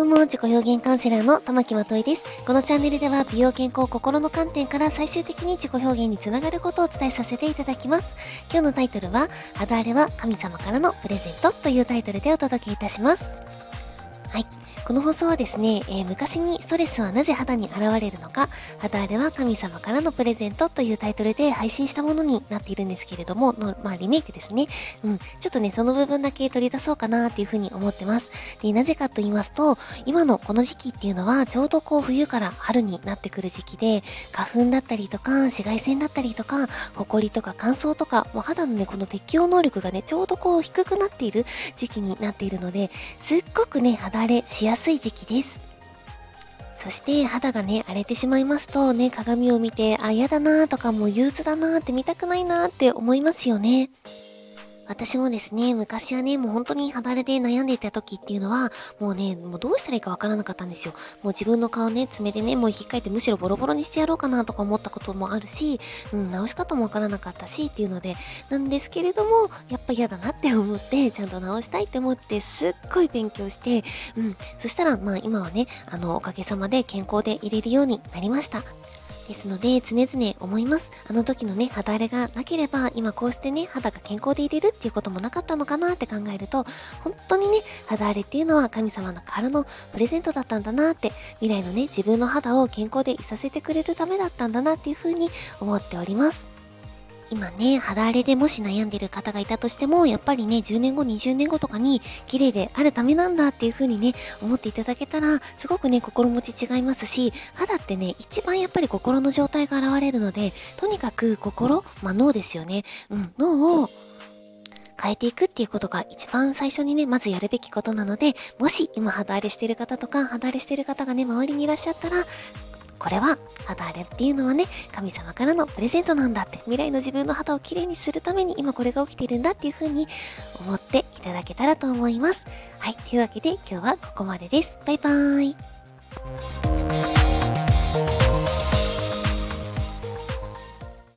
どうも自己表現カウンセラーの玉木まといです。このチャンネルでは美容健康心の観点から最終的に自己表現につながることをお伝えさせていただきます。今日のタイトルは、肌荒れは神様からのプレゼントというタイトルでお届けいたします。この放送はですね、えー、昔にストレスはなぜ肌に現れるのか、肌荒れは神様からのプレゼントというタイトルで配信したものになっているんですけれども、の、まあ、リメイクですね。うん。ちょっとね、その部分だけ取り出そうかなっていうふうに思ってます。で、なぜかと言いますと、今のこの時期っていうのは、ちょうどこう冬から春になってくる時期で、花粉だったりとか、紫外線だったりとか、ホコリとか乾燥とか、もう肌のね、この適応能力がね、ちょうどこう低くなっている時期になっているので、すっごくね、肌荒れしやすい時期です。そして肌がね、荒れてしまいますとね、鏡を見て、あ、嫌だなーとかもう憂鬱だなーって見たくないなーって思いますよね。私もですね、昔はね、もう本当に肌荒れで悩んでいた時っていうのは、もうね、もうどうしたらいいかわからなかったんですよ。もう自分の顔ね、爪でね、もう引っかいてむしろボロボロにしてやろうかなとか思ったこともあるし、うん、直し方もわからなかったしっていうので、なんですけれども、やっぱ嫌だなって思って、ちゃんと直したいって思って、すっごい勉強して、うん、そしたら、まあ今はね、あの、おかげさまで健康でいれるようになりました。ですので、常々思います。あの時のね、肌荒れがなければ、今こうしてね、肌が健康でいれるっていうこともなかったのかなって考えると、本当にね、肌荒れっていうのは神様の体のプレゼントだったんだなって、未来のね、自分の肌を健康でいさせてくれるためだったんだなっていうふうに思っております。今ね、肌荒れでもし悩んでる方がいたとしても、やっぱりね、10年後、20年後とかに綺麗であるためなんだっていう風にね、思っていただけたら、すごくね、心持ち違いますし、肌ってね、一番やっぱり心の状態が現れるので、とにかく心、まあ脳ですよね。うん、脳を変えていくっていうことが一番最初にね、まずやるべきことなので、もし今肌荒れしてる方とか、肌荒れしてる方がね、周りにいらっしゃったら、これは肌荒れっていうのはね、神様からのプレゼントなんだって、未来の自分の肌をきれいにするために今これが起きているんだっていう風に思っていただけたらと思います。はい、というわけで今日はここまでです。バイバーイ。